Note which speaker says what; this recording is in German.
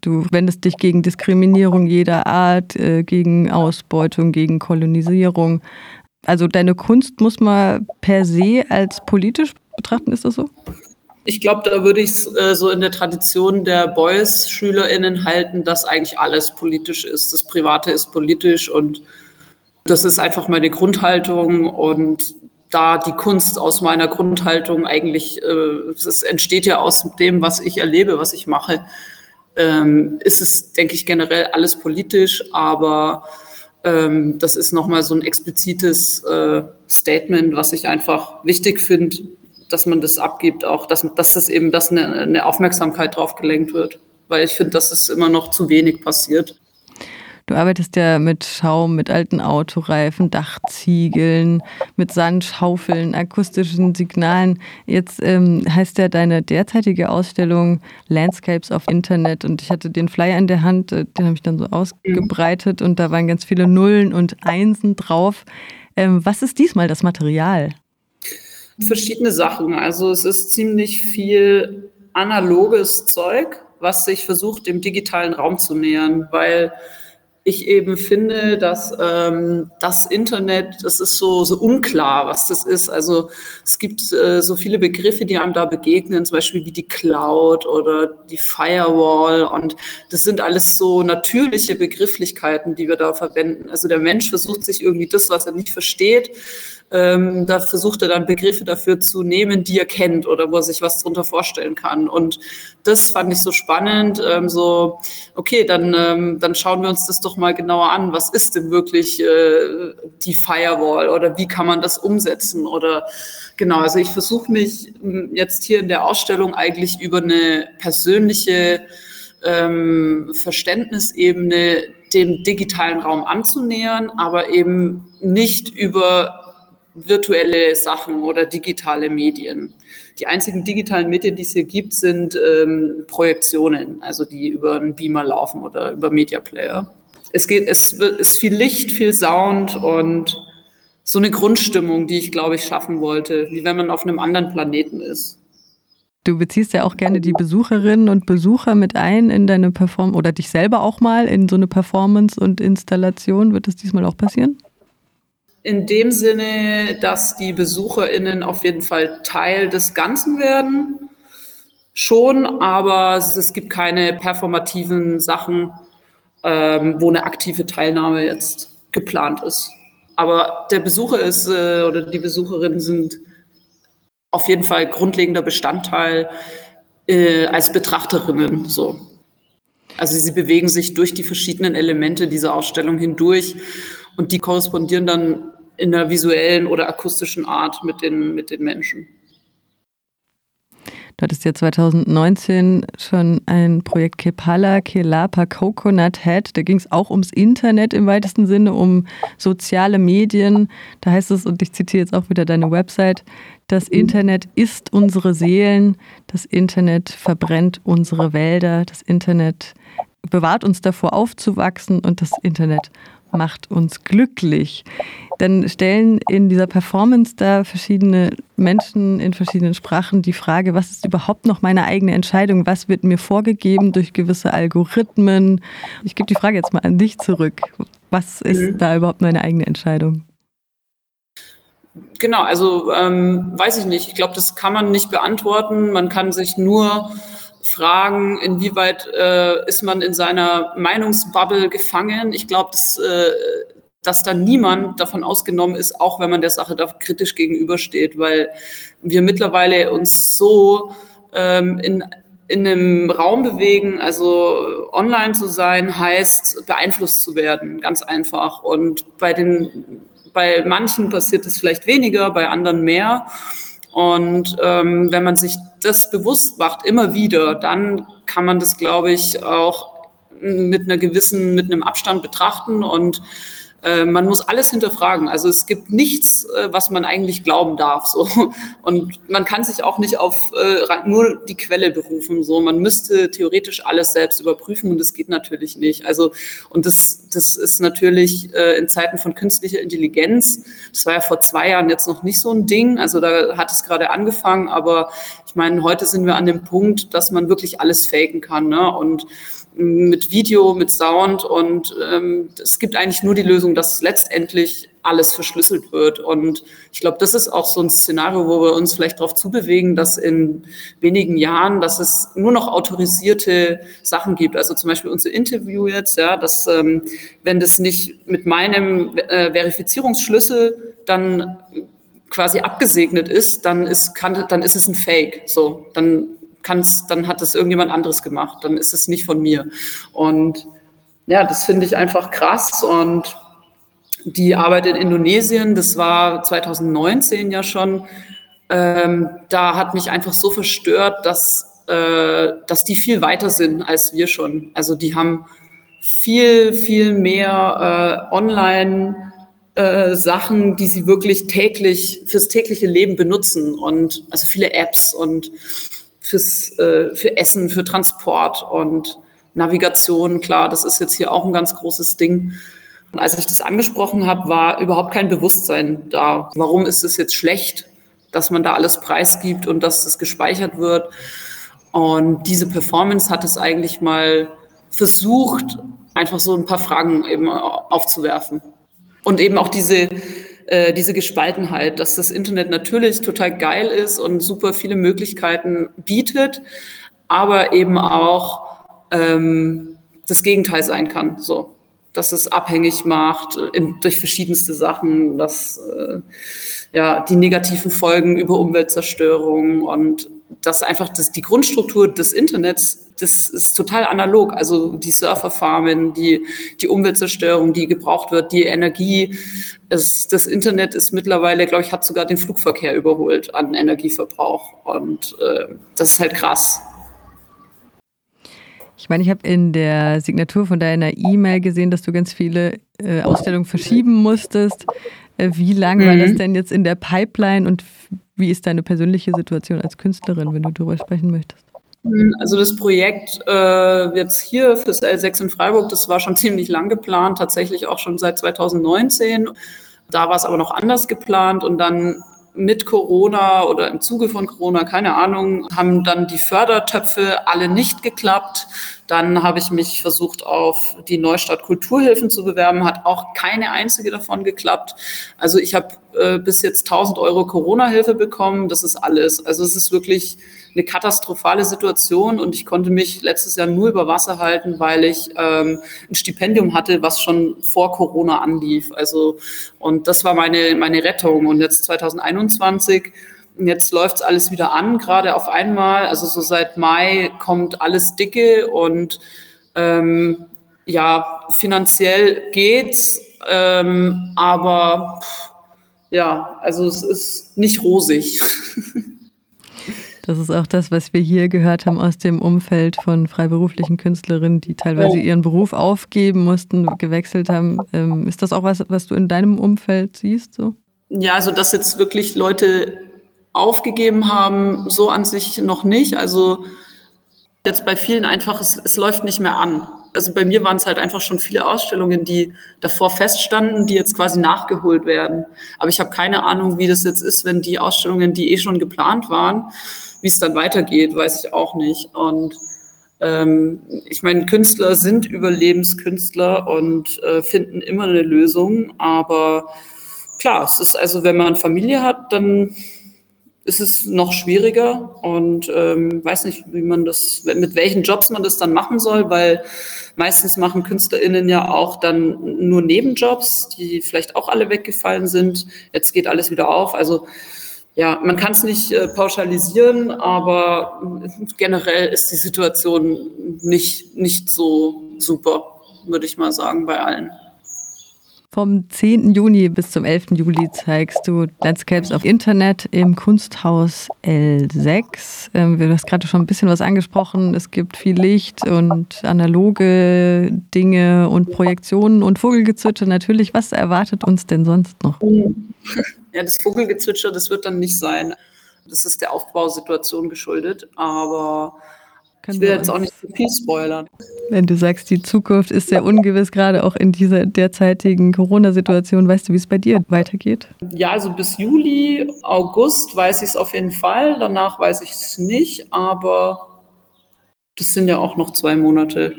Speaker 1: Du wendest dich gegen Diskriminierung jeder Art, äh, gegen Ausbeutung, gegen Kolonisierung. Also deine Kunst muss man per se als politisch betrachten, ist das so?
Speaker 2: Ich glaube, da würde ich es äh, so in der Tradition der Beuys-SchülerInnen halten, dass eigentlich alles politisch ist. Das Private ist politisch und das ist einfach meine Grundhaltung und da die Kunst aus meiner Grundhaltung eigentlich, äh, es entsteht ja aus dem, was ich erlebe, was ich mache, ähm, ist es, denke ich, generell alles politisch, aber ähm, das ist nochmal so ein explizites äh, Statement, was ich einfach wichtig finde, dass man das abgibt, auch dass, dass das eben, dass eine, eine Aufmerksamkeit drauf gelenkt wird, weil ich finde, dass es immer noch zu wenig passiert.
Speaker 1: Du arbeitest ja mit Schaum, mit alten Autoreifen, Dachziegeln, mit Sandschaufeln, akustischen Signalen. Jetzt ähm, heißt ja deine derzeitige Ausstellung Landscapes of Internet und ich hatte den Flyer in der Hand, äh, den habe ich dann so ausgebreitet und da waren ganz viele Nullen und Einsen drauf. Ähm, was ist diesmal das Material?
Speaker 2: Verschiedene Sachen. Also es ist ziemlich viel analoges Zeug, was sich versucht, dem digitalen Raum zu nähern, weil ich eben finde, dass ähm, das Internet, das ist so, so unklar, was das ist. Also es gibt äh, so viele Begriffe, die einem da begegnen, zum Beispiel wie die Cloud oder die Firewall. Und das sind alles so natürliche Begrifflichkeiten, die wir da verwenden. Also der Mensch versucht sich irgendwie das, was er nicht versteht, ähm, da versucht er dann Begriffe dafür zu nehmen, die er kennt oder wo er sich was drunter vorstellen kann. Und das fand ich so spannend. Ähm, so, okay, dann, ähm, dann schauen wir uns das doch mal genauer an. Was ist denn wirklich äh, die Firewall oder wie kann man das umsetzen? Oder genau, also ich versuche mich hm, jetzt hier in der Ausstellung eigentlich über eine persönliche ähm, Verständnisebene dem digitalen Raum anzunähern, aber eben nicht über virtuelle Sachen oder digitale Medien. Die einzigen digitalen Medien, die es hier gibt, sind ähm, Projektionen, also die über einen Beamer laufen oder über Media Player. Es geht, es ist viel Licht, viel Sound und so eine Grundstimmung, die ich, glaube ich, schaffen wollte, wie wenn man auf einem anderen Planeten ist.
Speaker 1: Du beziehst ja auch gerne die Besucherinnen und Besucher mit ein in deine Performance oder dich selber auch mal in so eine Performance und Installation. Wird das diesmal auch passieren?
Speaker 2: In dem Sinne, dass die BesucherInnen auf jeden Fall Teil des Ganzen werden. Schon, aber es gibt keine performativen Sachen, ähm, wo eine aktive Teilnahme jetzt geplant ist. Aber der Besucher ist äh, oder die Besucherinnen sind auf jeden Fall grundlegender Bestandteil äh, als Betrachterinnen. So. Also sie bewegen sich durch die verschiedenen Elemente dieser Ausstellung hindurch und die korrespondieren dann in einer visuellen oder akustischen Art mit den, mit den Menschen.
Speaker 1: Du hattest ja 2019 schon ein Projekt Kepala Kelapa Coconut Head. Da ging es auch ums Internet im weitesten Sinne, um soziale Medien. Da heißt es, und ich zitiere jetzt auch wieder deine Website, das Internet ist unsere Seelen, das Internet verbrennt unsere Wälder, das Internet bewahrt uns davor aufzuwachsen und das Internet macht uns glücklich. Dann stellen in dieser Performance da verschiedene Menschen in verschiedenen Sprachen die Frage, was ist überhaupt noch meine eigene Entscheidung? Was wird mir vorgegeben durch gewisse Algorithmen? Ich gebe die Frage jetzt mal an dich zurück. Was ist mhm. da überhaupt meine eigene Entscheidung?
Speaker 2: Genau, also ähm, weiß ich nicht. Ich glaube, das kann man nicht beantworten. Man kann sich nur fragen, inwieweit äh, ist man in seiner Meinungsbubble gefangen. Ich glaube, dass, äh, dass da niemand davon ausgenommen ist, auch wenn man der Sache da kritisch gegenübersteht, weil wir mittlerweile uns so ähm, in, in einem Raum bewegen, also online zu sein, heißt beeinflusst zu werden, ganz einfach. Und bei den bei manchen passiert es vielleicht weniger, bei anderen mehr. Und ähm, wenn man sich das bewusst macht, immer wieder, dann kann man das, glaube ich, auch mit einer gewissen, mit einem Abstand betrachten und äh, man muss alles hinterfragen. Also es gibt nichts, äh, was man eigentlich glauben darf. So. Und man kann sich auch nicht auf äh, nur die Quelle berufen. So. Man müsste theoretisch alles selbst überprüfen und das geht natürlich nicht. Also, und das, das ist natürlich äh, in Zeiten von künstlicher Intelligenz, das war ja vor zwei Jahren jetzt noch nicht so ein Ding. Also da hat es gerade angefangen, aber ich meine, heute sind wir an dem Punkt, dass man wirklich alles faken kann. Ne? Und mit Video, mit Sound und ähm, es gibt eigentlich nur die Lösung, dass letztendlich alles verschlüsselt wird. Und ich glaube, das ist auch so ein Szenario, wo wir uns vielleicht darauf zubewegen, dass in wenigen Jahren, dass es nur noch autorisierte Sachen gibt. Also zum Beispiel unser Interview jetzt, ja, dass ähm, wenn das nicht mit meinem äh, Verifizierungsschlüssel dann quasi abgesegnet ist, dann ist, kann, dann ist es ein Fake. So, dann kann's, dann hat es irgendjemand anderes gemacht. Dann ist es nicht von mir. Und ja, das finde ich einfach krass und die Arbeit in Indonesien, das war 2019 ja schon, ähm, da hat mich einfach so verstört, dass, äh, dass die viel weiter sind als wir schon. Also die haben viel, viel mehr äh, online äh, Sachen, die sie wirklich täglich fürs tägliche Leben benutzen und also viele Apps und fürs äh, für Essen, für Transport und Navigation. Klar, das ist jetzt hier auch ein ganz großes Ding. Und als ich das angesprochen habe, war überhaupt kein Bewusstsein da. Warum ist es jetzt schlecht, dass man da alles preisgibt und dass das gespeichert wird? Und diese Performance hat es eigentlich mal versucht, einfach so ein paar Fragen eben aufzuwerfen. Und eben auch diese, äh, diese Gespaltenheit, dass das Internet natürlich total geil ist und super viele Möglichkeiten bietet, aber eben auch ähm, das Gegenteil sein kann. So dass es abhängig macht in, durch verschiedenste Sachen, dass äh, ja die negativen Folgen über Umweltzerstörung und dass einfach das, die Grundstruktur des Internets, das ist total analog. Also die Surferfarmen, die, die Umweltzerstörung, die gebraucht wird, die Energie. Es, das Internet ist mittlerweile, glaube ich, hat sogar den Flugverkehr überholt an Energieverbrauch. Und äh, das ist halt krass.
Speaker 1: Ich meine, ich habe in der Signatur von deiner E-Mail gesehen, dass du ganz viele äh, Ausstellungen verschieben musstest. Äh, wie lange mhm. war das mhm. denn jetzt in der Pipeline und wie ist deine persönliche Situation als Künstlerin, wenn du darüber sprechen möchtest?
Speaker 2: Mhm, also das Projekt äh, jetzt hier fürs L6 in Freiburg, das war schon ziemlich lang geplant, tatsächlich auch schon seit 2019. Da war es aber noch anders geplant und dann mit Corona oder im Zuge von Corona, keine Ahnung, haben dann die Fördertöpfe alle nicht geklappt. Dann habe ich mich versucht, auf die Neustadt Kulturhilfen zu bewerben, hat auch keine einzige davon geklappt. Also ich habe äh, bis jetzt 1000 Euro Corona-Hilfe bekommen. Das ist alles. Also es ist wirklich eine katastrophale Situation und ich konnte mich letztes Jahr nur über Wasser halten, weil ich ähm, ein Stipendium hatte, was schon vor Corona anlief. Also und das war meine meine Rettung. Und jetzt 2021 Jetzt läuft alles wieder an, gerade auf einmal. Also so seit Mai kommt alles dicke und ähm, ja, finanziell geht's, ähm, aber ja, also es ist nicht rosig.
Speaker 1: Das ist auch das, was wir hier gehört haben aus dem Umfeld von freiberuflichen Künstlerinnen, die teilweise ihren Beruf aufgeben mussten, gewechselt haben. Ähm, ist das auch was, was du in deinem Umfeld siehst? So?
Speaker 2: Ja, also dass jetzt wirklich Leute aufgegeben haben, so an sich noch nicht. Also jetzt bei vielen einfach, es, es läuft nicht mehr an. Also bei mir waren es halt einfach schon viele Ausstellungen, die davor feststanden, die jetzt quasi nachgeholt werden. Aber ich habe keine Ahnung, wie das jetzt ist, wenn die Ausstellungen, die eh schon geplant waren, wie es dann weitergeht, weiß ich auch nicht. Und ähm, ich meine, Künstler sind Überlebenskünstler und äh, finden immer eine Lösung. Aber klar, es ist also, wenn man Familie hat, dann ist es noch schwieriger und ähm, weiß nicht, wie man das, mit welchen Jobs man das dann machen soll, weil meistens machen KünstlerInnen ja auch dann nur Nebenjobs, die vielleicht auch alle weggefallen sind. Jetzt geht alles wieder auf. Also ja, man kann es nicht äh, pauschalisieren, aber generell ist die Situation nicht, nicht so super, würde ich mal sagen, bei allen.
Speaker 1: Vom 10. Juni bis zum 11. Juli zeigst du Landscapes auf Internet im Kunsthaus L6. Ähm, du hast gerade schon ein bisschen was angesprochen. Es gibt viel Licht und analoge Dinge und Projektionen und Vogelgezwitscher natürlich. Was erwartet uns denn sonst noch?
Speaker 2: Ja, das Vogelgezwitscher, das wird dann nicht sein. Das ist der Aufbausituation geschuldet, aber können ich will jetzt auch nicht zu viel spoilern.
Speaker 1: Wenn du sagst, die Zukunft ist sehr ungewiss, gerade auch in dieser derzeitigen Corona-Situation, weißt du, wie es bei dir weitergeht?
Speaker 2: Ja, also bis Juli, August weiß ich es auf jeden Fall. Danach weiß ich es nicht, aber das sind ja auch noch zwei Monate.